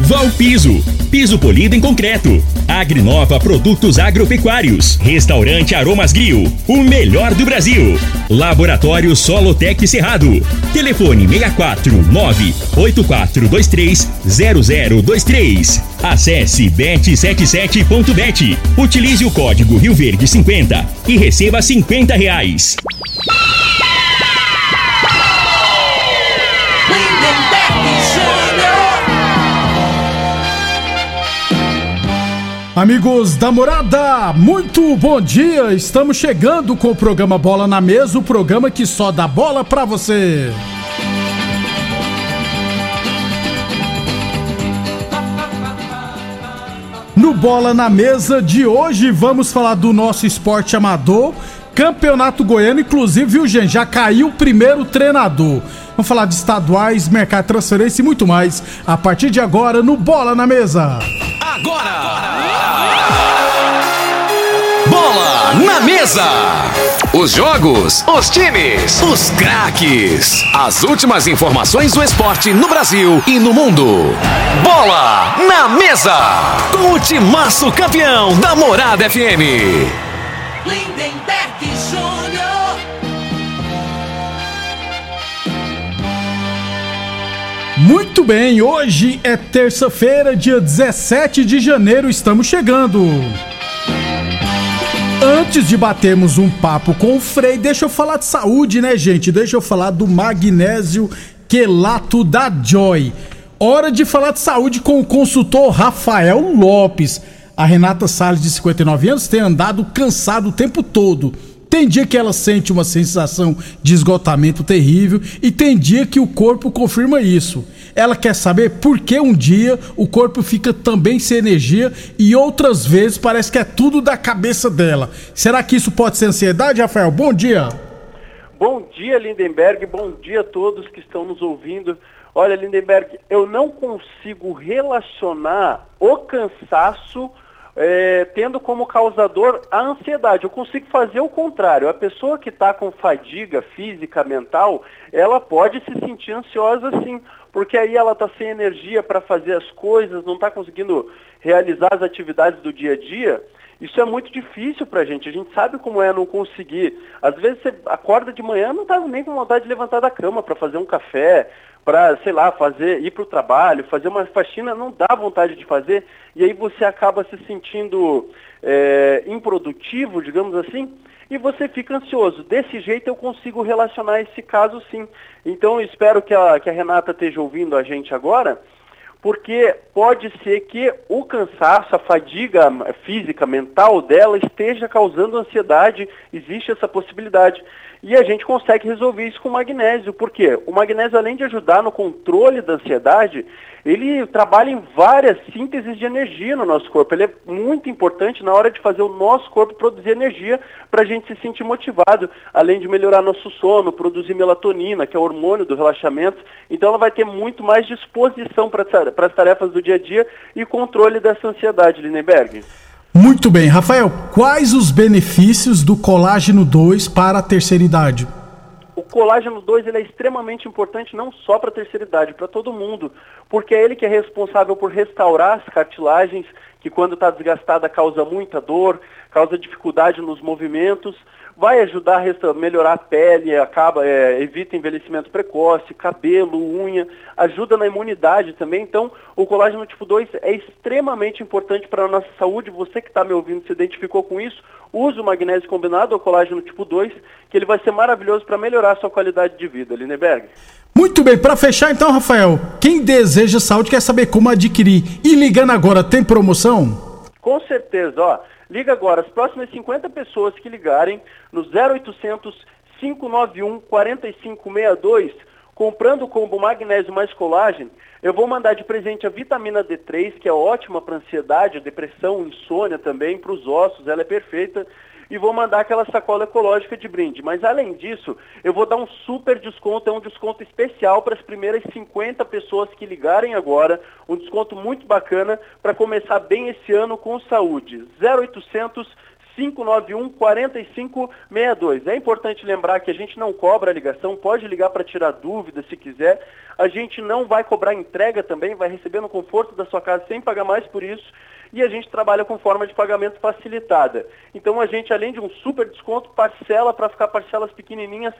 Val Piso, polido em concreto. Agrinova Produtos Agropecuários. Restaurante Aromas Grill, o melhor do Brasil. Laboratório Solotec Cerrado. Telefone 64 8423 0023. Acesse bet77.bet. Utilize o código Rio Verde 50 e receba 50 reais. Amigos da morada, muito bom dia! Estamos chegando com o programa Bola na Mesa o programa que só dá bola pra você. No Bola na Mesa de hoje vamos falar do nosso esporte amador, Campeonato Goiano, inclusive, viu, gente? Já caiu o primeiro treinador. Vamos falar de estaduais, mercado de transferência e muito mais a partir de agora no Bola na Mesa. Agora! Bola na Mesa! Os jogos, os times, os craques. As últimas informações do esporte no Brasil e no mundo. Bola na Mesa! Com o timaço campeão da Morada FM. Lindenberg Júnior. Muito bem, hoje é terça-feira, dia 17 de janeiro, estamos chegando. Antes de batermos um papo com o Frei, deixa eu falar de saúde, né, gente? Deixa eu falar do magnésio quelato da Joy. Hora de falar de saúde com o consultor Rafael Lopes. A Renata Salles, de 59 anos, tem andado cansado o tempo todo. Tem dia que ela sente uma sensação de esgotamento terrível e tem dia que o corpo confirma isso. Ela quer saber por que um dia o corpo fica também sem energia e outras vezes parece que é tudo da cabeça dela. Será que isso pode ser ansiedade, Rafael? Bom dia. Bom dia, Lindenberg. Bom dia a todos que estão nos ouvindo. Olha, Lindenberg, eu não consigo relacionar o cansaço é, tendo como causador a ansiedade. Eu consigo fazer o contrário. A pessoa que está com fadiga física, mental, ela pode se sentir ansiosa sim, porque aí ela está sem energia para fazer as coisas, não está conseguindo realizar as atividades do dia a dia. Isso é muito difícil para a gente. A gente sabe como é não conseguir. Às vezes você acorda de manhã não está nem com vontade de levantar da cama para fazer um café, para, sei lá, fazer, ir para o trabalho, fazer uma faxina, não dá vontade de fazer, e aí você acaba se sentindo é, improdutivo, digamos assim, e você fica ansioso. Desse jeito eu consigo relacionar esse caso sim. Então eu espero que a, que a Renata esteja ouvindo a gente agora, porque pode ser que o cansaço, a fadiga física, mental dela esteja causando ansiedade, existe essa possibilidade. E a gente consegue resolver isso com magnésio. Por quê? O magnésio, além de ajudar no controle da ansiedade, ele trabalha em várias sínteses de energia no nosso corpo. Ele é muito importante na hora de fazer o nosso corpo produzir energia para a gente se sentir motivado, além de melhorar nosso sono, produzir melatonina, que é o hormônio do relaxamento. Então ela vai ter muito mais disposição para as tarefas do dia a dia e controle dessa ansiedade, Lindenberg. Muito bem, Rafael, quais os benefícios do colágeno 2 para a terceira idade? O colágeno 2 ele é extremamente importante não só para a terceira idade, para todo mundo, porque é ele que é responsável por restaurar as cartilagens, que quando está desgastada causa muita dor, causa dificuldade nos movimentos, vai ajudar a melhorar a pele, acaba, é, evita envelhecimento precoce, cabelo, unha, ajuda na imunidade também. Então, o colágeno tipo 2 é extremamente importante para a nossa saúde. Você que está me ouvindo se identificou com isso, use o magnésio combinado, o colágeno tipo 2, que ele vai ser maravilhoso para melhorar a sua qualidade de vida, Lineberg. Muito bem, para fechar então, Rafael, quem deseja saúde quer saber como adquirir. E ligando agora, tem promoção? Com certeza, ó. Liga agora, as próximas 50 pessoas que ligarem no 0800 591 4562, Comprando o combo magnésio mais colágeno, eu vou mandar de presente a vitamina D3, que é ótima para ansiedade, depressão, insônia também, para os ossos, ela é perfeita. E vou mandar aquela sacola ecológica de brinde. Mas além disso, eu vou dar um super desconto, é um desconto especial para as primeiras 50 pessoas que ligarem agora. Um desconto muito bacana para começar bem esse ano com saúde. 0800 591 4562. É importante lembrar que a gente não cobra a ligação, pode ligar para tirar dúvidas se quiser. A gente não vai cobrar entrega também, vai receber no conforto da sua casa sem pagar mais por isso. E a gente trabalha com forma de pagamento facilitada. Então a gente, além de um super desconto, parcela para ficar parcelas pequenininhas,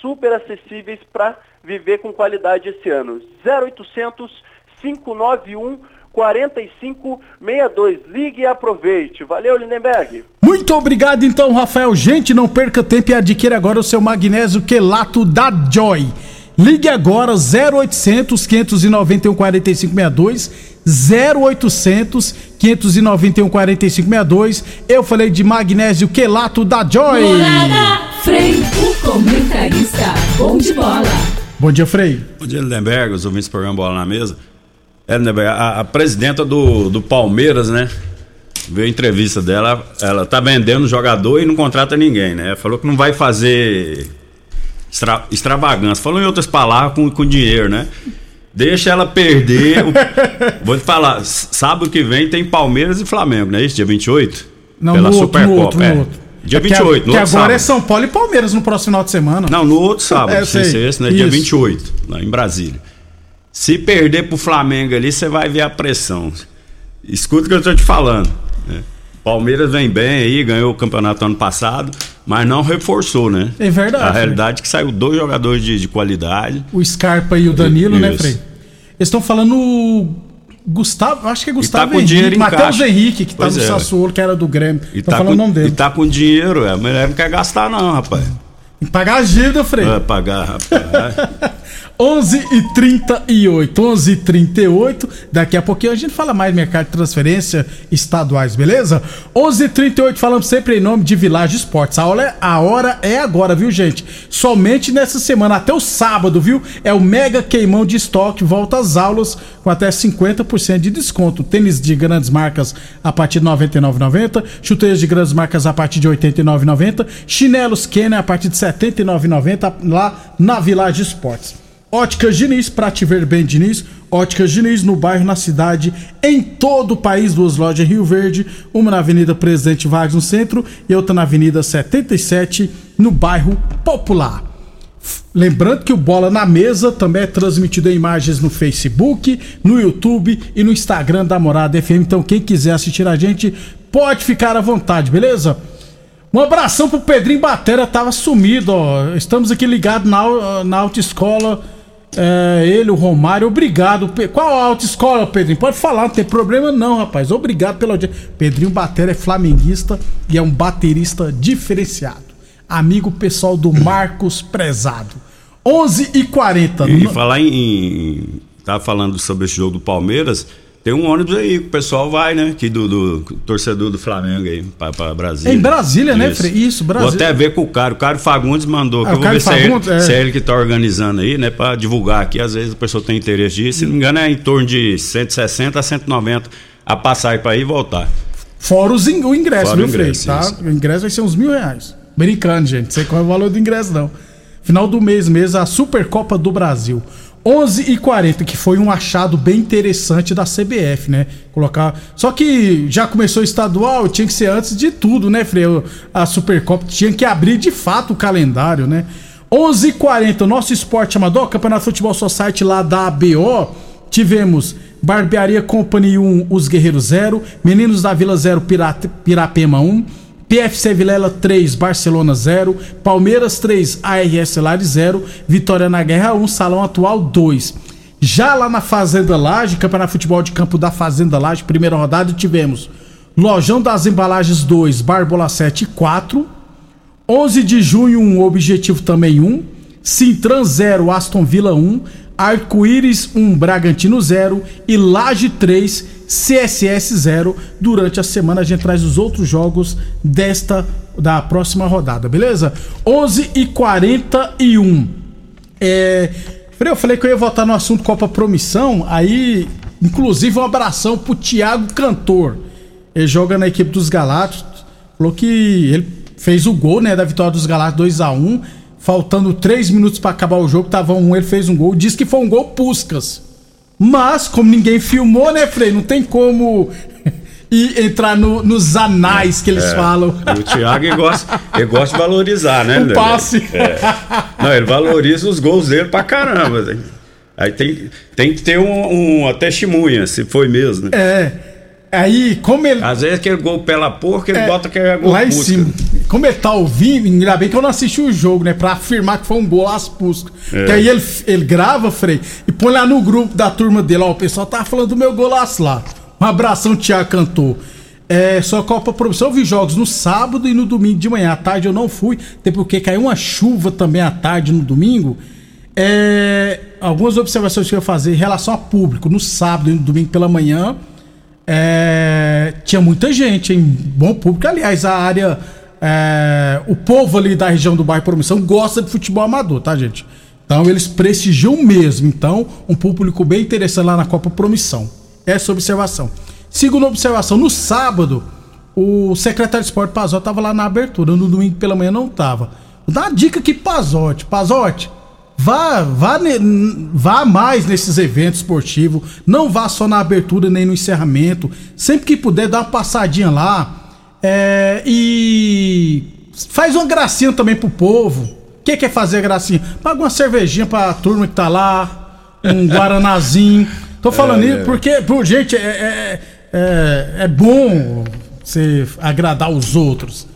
super acessíveis para viver com qualidade esse ano. 0800 591 4562. Ligue e aproveite. Valeu, Lindenberg. Muito obrigado, então, Rafael. Gente, não perca tempo e adquira agora o seu magnésio quelato da Joy. Ligue agora 0800 591 4562 0800 591 4562. Eu falei de magnésio quelato da Joy. Morada, Frei, o comentarista, bom de bola. Bom dia, Frei. Bom dia, Lindenberg, os ouvintes do programa Bola na Mesa. É, a, a presidenta do, do Palmeiras, né? Veio a entrevista dela, ela tá vendendo jogador e não contrata ninguém, né? Falou que não vai fazer extra, extravagância. Falou em outras palavras com, com dinheiro, né? Deixa ela perder. o, vou te falar, sábado que vem tem Palmeiras e Flamengo, não é isso? Dia 28? Não, Pela no Supercopa. Outro, no é. outro. Dia é 28, que, no que agora sábado. é São Paulo e Palmeiras no próximo final de semana. Não, no outro sábado, é, sei, sei, esse, né? Isso. Dia 28, lá em Brasília. Se perder pro Flamengo ali, você vai ver a pressão. Escuta o que eu tô te falando. Né? Palmeiras vem bem aí, ganhou o campeonato ano passado, mas não reforçou, né? É verdade. A realidade é que saiu dois jogadores de, de qualidade. O Scarpa e o Danilo, né, Isso. né, Frei? Eles estão falando Gustavo, acho que é Gustavo e tá Henrique, Matheus Henrique, que tá pois tá no é. Sassuolo, que era do Grêmio. E tá, falando com, o nome dele. E tá com dinheiro, é, mas não quer gastar não, rapaz. Que pagar a dívida, Frei. Vai pagar, rapaz. 11 e 38 11 e 38 Daqui a pouquinho a gente fala mais mercado de transferência estaduais, beleza? 11 e 38 falamos sempre em nome de Village Esportes. A hora, é, a hora é agora, viu, gente? Somente nessa semana, até o sábado, viu? É o mega queimão de estoque. Volta às aulas com até 50% de desconto. Tênis de grandes marcas a partir de R$ 99,90. Chuteiras de grandes marcas a partir de R$ 89,90. Chinelos Kenner a partir de R$ 79,90 lá na Village Esportes. Óticas Diniz, pra te ver bem, Diniz. Óticas Diniz, no bairro, na cidade, em todo o país. Duas lojas em Rio Verde, uma na Avenida Presidente Vargas, no centro, e outra na Avenida 77, no bairro Popular. Lembrando que o Bola na Mesa também é transmitido em imagens no Facebook, no YouTube e no Instagram da Morada FM. Então, quem quiser assistir a gente, pode ficar à vontade, beleza? Um abração pro Pedrinho Batera, tava sumido, ó. Estamos aqui ligados na, na autoescola é, ele, o Romário, obrigado. Qual a autoescola, Pedrinho? Pode falar, não tem problema não, rapaz. Obrigado pela audiência. Pedrinho Batera é flamenguista e é um baterista diferenciado. Amigo pessoal do Marcos Prezado. 11 e 40 E falar em. Tava falando sobre esse jogo do Palmeiras. Tem um ônibus aí que o pessoal vai, né? Aqui do, do torcedor do Flamengo aí, pra, pra Brasília. Em Brasília, né, Isso. Frei? Isso, Brasília. Vou até ver com o cara. O cara Fagundes mandou. Ah, que eu vou ver se, é ele, é. se é ele que tá organizando aí, né? Pra divulgar aqui. Às vezes a pessoa tem interesse disso. Se não me engano, é em torno de 160 a 190 a passar para ir e voltar. Fora os in, o ingresso, Fora viu, o ingresso, Frei? Tá? O ingresso vai ser uns mil reais. Brincando, gente. Não sei qual é o valor do ingresso, não. Final do mês mesmo, a Supercopa do Brasil. 11 e 40 que foi um achado bem interessante da CBF, né? Colocar. Só que já começou estadual, tinha que ser antes de tudo, né, Freio? A Supercopa tinha que abrir de fato o calendário, né? 11 e 40 nosso esporte amador, Campeonato Futebol Society lá da ABO. Tivemos Barbearia Company 1, Os Guerreiros 0, Meninos da Vila 0, Pirapema 1. PFC Vilela 3, Barcelona 0, Palmeiras 3, ARS Lares 0, Vitória na Guerra 1, Salão Atual 2. Já lá na Fazenda Laje, Campeonato Futebol de Campo da Fazenda Laje, primeira rodada, tivemos Lojão das Embalagens 2, Barbola 7 4. 11 de junho, um Objetivo também 1. Sintran 0, Aston Villa 1. Arco-Íris 1, Bragantino 0 e Laje 3, CSS 0. Durante a semana a gente traz os outros jogos desta da próxima rodada, beleza? 11 e 41. É, Eu falei que eu ia voltar no assunto Copa Promissão, aí, inclusive, um abração pro Thiago Cantor. Ele joga na equipe dos Galácticos. Falou que ele fez o gol, né, da vitória dos Galácticos 2 a 1 Faltando 3 minutos para acabar o jogo, tava um, ele fez um gol. Diz que foi um gol Puscas. Mas, como ninguém filmou, né, Frei? Não tem como e entrar no, nos anais que eles é. falam. O Thiago ele gosta, ele gosta de valorizar, né? O passe. É. Não, ele valoriza os gols dele pra caramba. Aí tem, tem que ter um, uma testemunha, se foi mesmo, né? É. Aí, como ele. Às vezes aquele gol pela porca, ele é, bota que é gol Lá em cima. Como ele tá ouvindo, ainda bem que eu não assisti o jogo, né? Pra afirmar que foi um gol às puscas. É. Que aí ele, ele grava, Frei, e põe lá no grupo da turma dele, ó. O pessoal tá falando do meu golaço lá. Um abração, Tiago Cantor. É, só Copa Profissão, eu vi jogos no sábado e no domingo de manhã. À tarde eu não fui, até porque caiu uma chuva também à tarde no domingo. É, algumas observações que eu ia fazer em relação a público. No sábado e no domingo pela manhã, é, tinha muita gente, em bom público. Aliás, a área. É, o povo ali da região do bairro Promissão gosta de futebol amador, tá, gente? Então eles prestigiam mesmo. Então, um público bem interessante lá na Copa Promissão. Essa observação. Segunda observação, no sábado, o secretário de esporte Pazotti estava lá na abertura. No domingo pela manhã não estava. Dar uma dica aqui, Pazotti. Pazotti, Vá, vá, vá mais nesses eventos esportivos. Não vá só na abertura nem no encerramento. Sempre que puder, dá uma passadinha lá. É, e faz uma gracinha também pro povo. O que, que é fazer gracinha? Paga uma cervejinha pra turma que tá lá. Um guaranazinho. Tô falando é, isso porque, por gente, é, é, é, é bom você agradar os outros.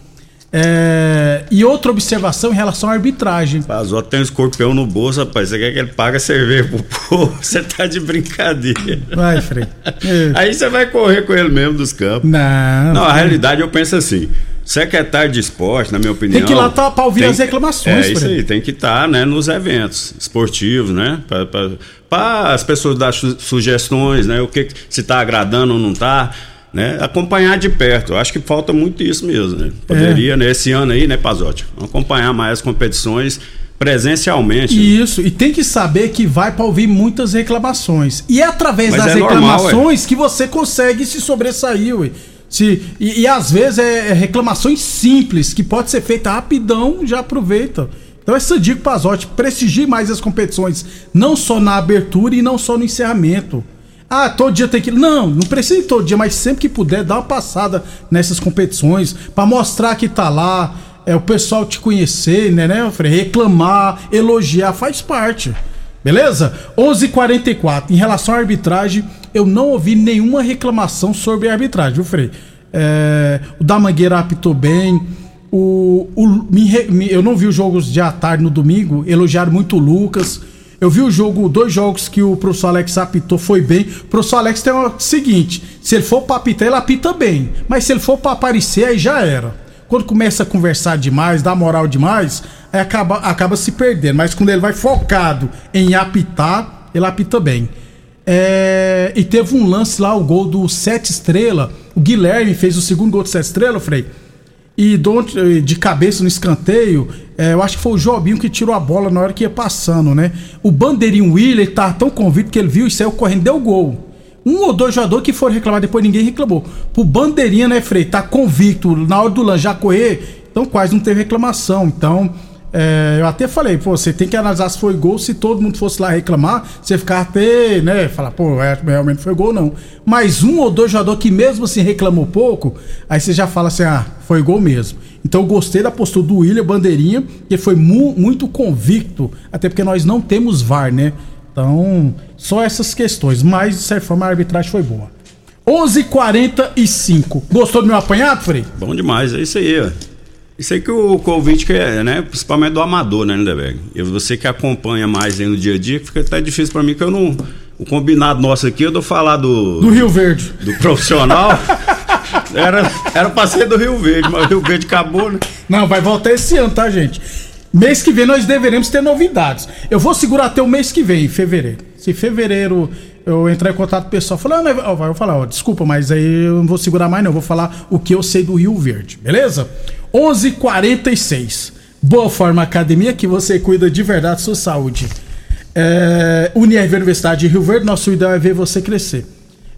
É, e outra observação em relação à arbitragem. Pazó tem um escorpião no bolso, rapaz. Você quer que ele pague a cerveja pro povo? Você tá de brincadeira. Vai, Frei. Aí você vai correr com ele mesmo dos campos. Não. Não, a realidade eu penso assim. Secretário de esporte, na minha opinião. Tem que ir lá pra, pra ouvir tem, as reclamações, É isso aí, tem que estar tá, né, nos eventos esportivos, né? Para as pessoas dar sugestões, né? O que se está agradando ou não está né, acompanhar de perto. Eu acho que falta muito isso mesmo, né? Poderia, é. nesse né, ano aí, né, Pazotti, acompanhar mais as competições presencialmente. Né? Isso, e tem que saber que vai para ouvir muitas reclamações. E é através Mas das é reclamações normal, que você consegue se sobressair, ué. Se, e, e às vezes é, é reclamações simples, que pode ser feita rapidão, já aproveita. Então essa dica, Pazotti, prestigie mais as competições, não só na abertura e não só no encerramento. Ah, todo dia tem que. Não, não precisa ir todo dia, mas sempre que puder, dá uma passada nessas competições para mostrar que tá lá, é o pessoal te conhecer, né, né, Frei? Reclamar, elogiar, faz parte. Beleza? 11:44. Em relação à arbitragem, eu não ouvi nenhuma reclamação sobre a arbitragem, viu, Frei? É, o da Mangueira apitou bem. O, o me, me, eu não vi os jogos de à tarde no domingo, elogiaram muito o Lucas. Eu vi o jogo, dois jogos que o professor Alex apitou, foi bem. O professor Alex tem o seguinte: se ele for pra apitar, ele apita bem. Mas se ele for pra aparecer, aí já era. Quando começa a conversar demais, dá moral demais, aí acaba, acaba se perdendo. Mas quando ele vai focado em apitar, ele apita bem. É, e teve um lance lá, o gol do Sete Estrela. O Guilherme fez o segundo gol do Sete Estrela, Frei. E de cabeça no escanteio, é, eu acho que foi o Jobinho que tirou a bola na hora que ia passando, né? O Bandeirinho William ele tava tão convicto que ele viu e saiu correndo, deu gol. Um ou dois jogadores que foram reclamar, depois ninguém reclamou. Pro Bandeirinha, né, Frei, tá convicto na hora do já correr, então quase não teve reclamação. Então, é, eu até falei, pô, você tem que analisar se foi gol, se todo mundo fosse lá reclamar, você ficar até, né, falar, pô, é, realmente foi gol não. Mas um ou dois jogadores que mesmo assim reclamou pouco, aí você já fala assim, ah, foi gol mesmo. Então eu gostei da postura do William Bandeirinha, que foi mu muito convicto, até porque nós não temos VAR, né? Então, só essas questões, mas de certa forma a arbitragem foi boa. 11:45. Gostou do meu apanhado, Frei? Bom demais, é isso aí, ó. Isso aí que o convite quer, né? Principalmente do amador, né, Lindeberg? E você que acompanha mais aí no dia a dia, fica até difícil para mim que eu não. O combinado nosso aqui, eu dou falar do. Do Rio Verde. Do profissional. era, era pra ser do Rio Verde, mas o Rio Verde acabou, né? Não, vai voltar esse ano, tá, gente? Mês que vem nós deveremos ter novidades. Eu vou segurar até o mês que vem, em fevereiro. Se fevereiro eu entrar em contato com o pessoal, falar, ah, eu vou falar, ó, desculpa, mas aí eu não vou segurar mais não, eu vou falar o que eu sei do Rio Verde, beleza? 11:46. Boa Forma Academia que você cuida de verdade da sua saúde. É, Unirv Universidade de Rio Verde, nosso ideal é ver você crescer.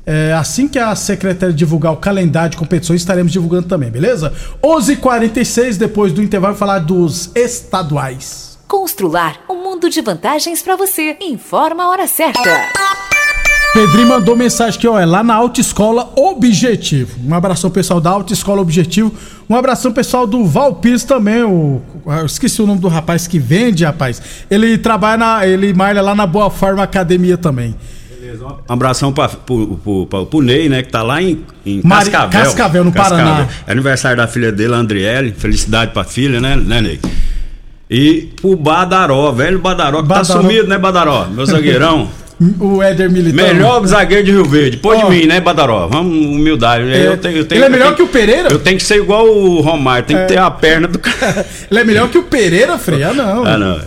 É, assim que a secretária divulgar o calendário de competições, estaremos divulgando também, beleza? 11:46 h 46 depois do intervalo, falar dos estaduais. Constrular um mundo de vantagens para você. Informa a hora certa. Pedrinho mandou mensagem que ó, é lá na Autoescola Objetivo. Um abração pessoal da Autoescola Objetivo. Um abração pessoal do Valpires também. O, eu esqueci o nome do rapaz que vende, rapaz. Ele trabalha na. Ele malha lá na Boa Forma Academia também. Beleza, um abração para o Ney, né? Que tá lá em, em Mari- Cascavel. Cascavel, no Paraná. É aniversário da filha dele, Andriele. Felicidade pra filha, né, né Ney? E pro Badaró, velho Badaró, que Badaró. tá sumido, né, Badaró? Meu zagueirão. O Éder Militão. Melhor zagueiro de Rio Verde. Ó. de mim, né, Badaró? Vamos, humildade. eu tenho, eu tenho, ele é melhor tenho- que o Pereira? Eu tenho que ser igual o Romário, tem que ter a perna do cara. Ele é melhor que o Pereira, Frei? Ah, não. Ah, não.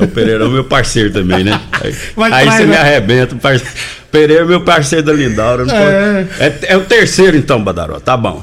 O Pereira é o meu parceiro também, né? Aí, Vai aí trair, você me né? arrebenta. parce- Pereira é meu parceiro da Lindaura. É. pode- É, é o terceiro, então, Badaró. Tá bom.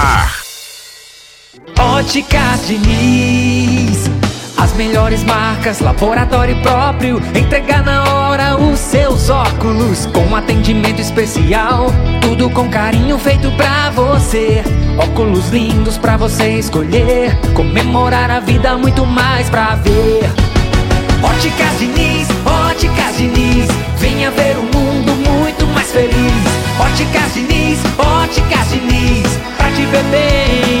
Óticas Diniz, as melhores marcas, laboratório próprio, entregar na hora os seus óculos, com atendimento especial, tudo com carinho feito pra você. Óculos lindos pra você escolher, comemorar a vida, muito mais pra ver. Óticas Diniz, Óticas Diniz, venha ver um mundo muito mais feliz. Óticas Diniz, Óticas Diniz, pra te ver bem.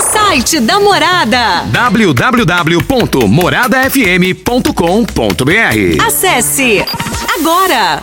Site da Morada. www.moradafm.com.br Acesse agora.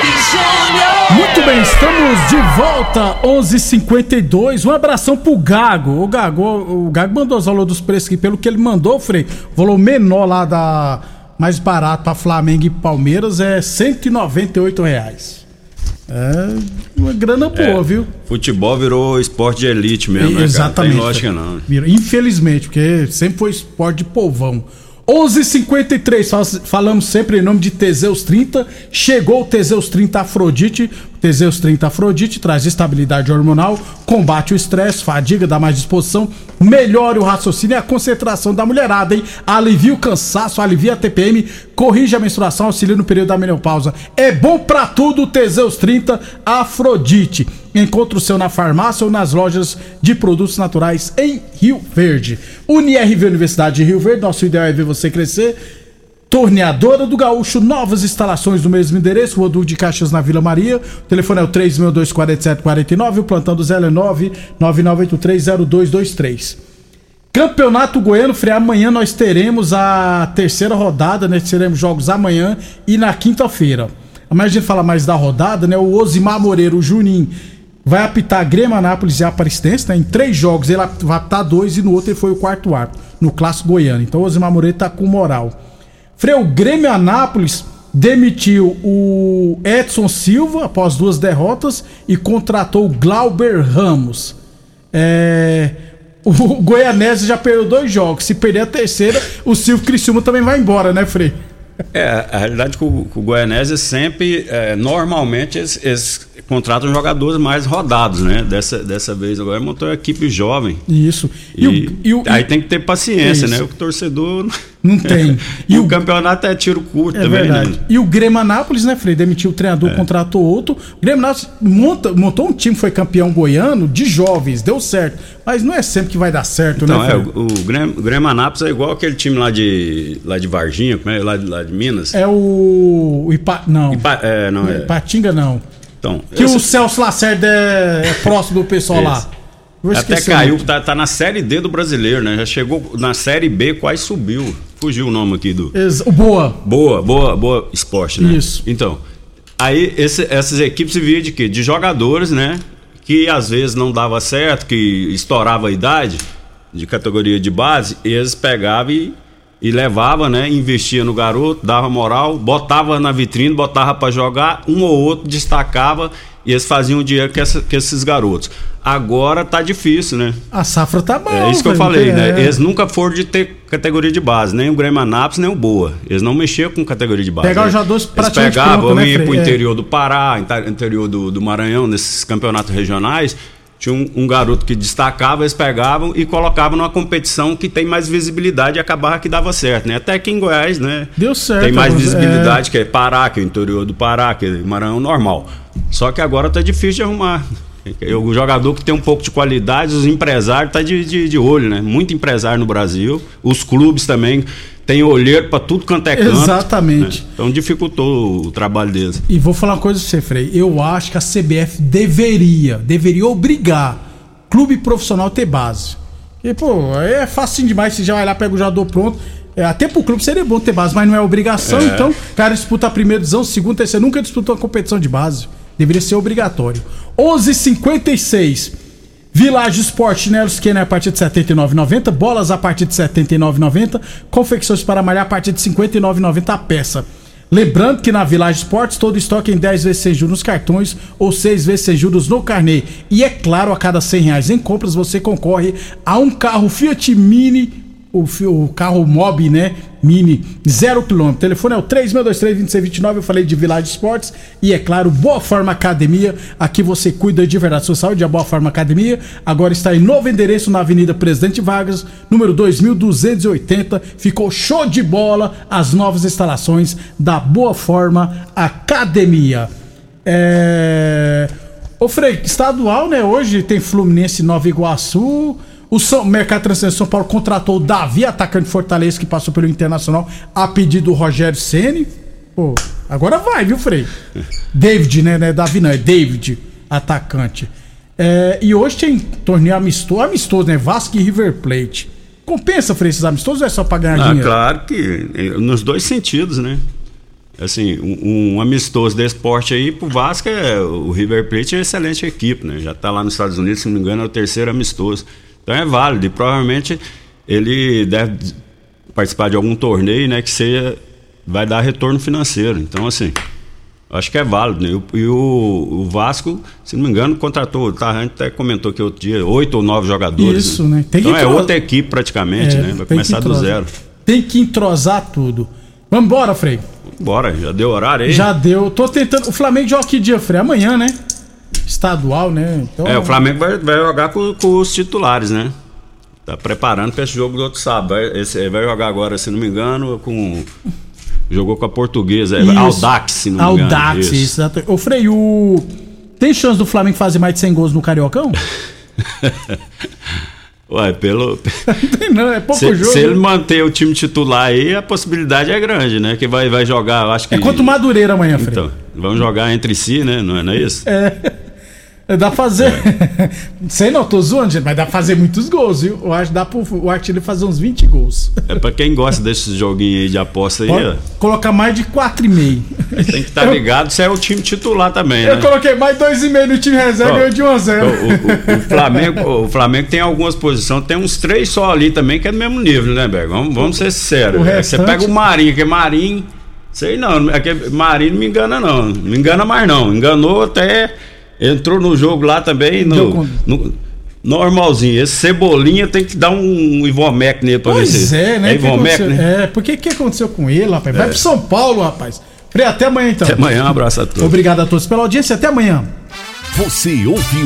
Muito bem, estamos de volta, 11:52. Um abração pro Gago. O Gago, o Gago mandou os valores dos preços aqui, pelo que ele mandou, Frei. O valor menor lá da mais barato para Flamengo e Palmeiras é 198 reais. É uma grana boa, É, viu? Futebol virou esporte de elite mesmo, né? Exatamente. Não tem lógica não. Infelizmente, porque sempre foi esporte de povão. 11:53 fal- falamos sempre em nome de Teseus 30. Chegou o Teseus 30 Afrodite. O Teseus 30 Afrodite traz estabilidade hormonal, combate o estresse, fadiga, dá mais disposição, melhora o raciocínio e a concentração da mulherada, hein? Alivia o cansaço, alivia a TPM, corrige a menstruação, auxilia no período da menopausa. É bom pra tudo o Teseus 30 Afrodite. Encontre o seu na farmácia ou nas lojas de produtos naturais em Rio Verde. UniRV Universidade de Rio Verde, nosso ideal é ver você crescer. Torneadora do Gaúcho, novas instalações no mesmo endereço, Rua de Caxias na Vila Maria. O telefone é o 3624749, o plantão do Zé é 999830223. Campeonato Goiano, Frei, amanhã nós teremos a terceira rodada, né? Teremos jogos amanhã e na quinta-feira. Amanhã a gente fala mais da rodada, né? O Osimar Moreira, o Juninho, vai apitar Grêmio, Anápolis e Aparecidense, né? Em três jogos ele vai apitar dois e no outro ele foi o quarto árbitro, no Clássico Goiano. Então o Osimar Moreira tá com moral. Frei, o Grêmio Anápolis demitiu o Edson Silva após duas derrotas e contratou o Glauber Ramos. É... O Goianese já perdeu dois jogos. Se perder a terceira, o Silvio Criciúma também vai embora, né, Frei? É, a realidade é que o, o Goianese sempre, é, normalmente, eles, eles contratam jogadores mais rodados, né? Dessa, dessa vez agora montou uma equipe jovem. Isso. E, aí tem que ter paciência, Isso. né? O torcedor Não tem. E, o campeonato é tiro curto É também, verdade. né? E o Grêmio Anápolis, né, Frei? Demitiu o treinador, contratou outro. O Grêmio Anápolis monta, montou um time, foi campeão goiano de jovens, deu certo. Mas não é sempre que vai dar certo, Então, né, é, Frei? o, o Grêmio, o Grêmio Anápolis é igual aquele time lá de, lá de Varginha, como é? Lá, de- lá de Minas. É o. o Ipa, não. Ipa- é, não, é. Ipatinga não. Então, Que esse- o Celso Lacerda é, é próximo do pessoal lá. Até caiu, o tá, tá na série D do brasileiro, né? Já chegou na série B, quase subiu. Fugiu o nome aqui do. O Boa. Boa, boa, boa esporte, né? Isso. Então, aí esse- essas equipes se via de quê? De jogadores, né? Que às vezes não dava certo, que estourava a idade de categoria de base, e eles pegavam e, e levavam, né? Investia no garoto, dava moral, botava na vitrine, botava pra jogar, um ou outro destacava e eles faziam dinheiro com, essa- esses garotos. Agora tá difícil, né? A safra tá boa. É isso que eu falei, É. né? Eles nunca foram de ter categoria de base, nem o Grêmio Anápolis, nem o Boa. Eles não mexiam com categoria de base. Pegar os Eles- jogadores Eles pegavam, pronto, né, iam Frei? pro É. interior do Pará, inter- interior do, do Maranhão, nesses campeonatos regionais. Tinha um, um garoto que destacava, eles pegavam e colocavam numa competição que tem mais visibilidade e acabava que dava certo, né? Até aqui em Goiás, né? Deu certo. Tem mais alguns- visibilidade, que é Pará, que é o interior do Pará, que é Maranhão normal. Só que agora tá difícil de arrumar. O jogador que tem um pouco de qualidade, os empresários tá de, de, de olho, né? Muito empresário no Brasil. Os clubes também têm olheiro para tudo quanto é canto. Exatamente. né? Então dificultou o trabalho deles. E vou falar uma coisa pra você, Frei. Eu acho que a CBF deveria, deveria obrigar clube profissional a ter base. E, pô, aí é fácil demais, você já vai lá, pega o jogador pronto. É, até pro clube seria bom ter base, mas não é obrigação, É. então o cara disputa a primeira divisão, segunda, terceira, nunca disputou uma competição de base. Deveria ser obrigatório. 11:56 Village Sport, chinelos Kenner a partir de R$ 79,90, bolas a partir de R$ 79,90, confecções para malhar a partir de R$ 59,90 a peça. Lembrando que na Village Sports todo estoque em 10 vezes sem juros nos cartões ou 6 vezes sem juros no carnê. E é claro, a cada 100 reais em compras você concorre a um carro Fiat Mini, o, o carro Mob, né? Mini, zero quilômetro. O telefone é o 3623-2629. Eu falei de Village Sports. E é claro, Boa Forma Academia. Aqui você cuida de verdade da sua saúde. A Boa Forma Academia agora está em novo endereço na Avenida Presidente Vargas, número 2280. Ficou show de bola as novas instalações da Boa Forma Academia. É. Ô Frei, estadual, né? Hoje tem Fluminense Nova Iguaçu. O São, Mercado Transferência São Paulo contratou o Davi, atacante Fortaleza, que passou pelo Internacional, a pedido do Rogério Ceni. Pô, agora vai, viu, Frei? David, né? Não é Davi, não, é David, atacante. É, e hoje tem torneio amistoso, amistoso, né? Vasco e River Plate. Compensa, Frei, esses amistosos ou é só pra ganhar Ah, dinheiro? claro que eh, nos dois sentidos, né? Assim, um, um amistoso desse porte aí pro Vasco é o River Plate é uma excelente equipe, né? Já tá lá nos Estados Unidos, se não me engano, é o terceiro amistoso. Então é válido e provavelmente ele deve participar de algum torneio, né, que seja vai dar retorno financeiro. Então assim, acho que é válido, né? E o- o, o Vasco, se não me engano, contratou, tá, a gente até comentou que outro dia, oito ou nove jogadores. Isso, né? Tem que então é entrar- outra equipe praticamente, É, né? tem Vai que começar do zero. Tem que entrosar tudo. Vambora, Frei. Bora, já deu horário aí? Já deu. Tô tentando. O Flamengo joga que dia, Frei? Amanhã, né? Estadual, né? Então, É, o Flamengo vai, vai jogar com, com os titulares, né? Tá preparando para esse jogo do outro sábado. Vai, esse, vai jogar agora, se não me engano, com. Jogou com a portuguesa, é Isso. Aldax, se não me engano. Audax, isso. Ô, Frei, o... tem chance do Flamengo fazer mais de 100 gols no Cariocão? Ué, pelo. Não, é pouco se, jogo. se ele manter o time titular aí, a possibilidade é grande, né? Que vai, vai jogar, acho que. É contra o Madureira amanhã, Frei. Então, vão jogar entre si, né? Não é, não é isso? É. Dá pra fazer. Sei não, tô zoando, gente, mas dá pra fazer muitos gols, viu? Eu acho que dá pro o artilheiro fazer uns 20 gols. É pra quem gosta desses joguinhos aí de aposta aí, Pode ó. colocar mais de 4,5. Tem que estar ligado se é o time titular também, Eu né? coloquei mais 2,5 no time reserva e ganhou de 1 a 0. O, o- o Flamengo, o Flamengo tem algumas posições, tem uns três só ali também que é do mesmo nível, né, Berg? Vamos, vamos ser sinceros. O É, Você restante- pega o Marinho, que é Marinho. Sei não, é que Marinho não me engana, não. Não me engana mais, não. Enganou até. Entrou no jogo lá também. No, no- normalzinho. Esse Cebolinha tem que dar um Ivomec nele pra ver Pois se. é, né? É Ivomec, né? É, porque o que aconteceu com ele, rapaz? Vai É. pro São Paulo, rapaz. Frei, até amanhã então. Até amanhã, um abraço a todos. Obrigado a todos pela audiência, até amanhã. Você ouviu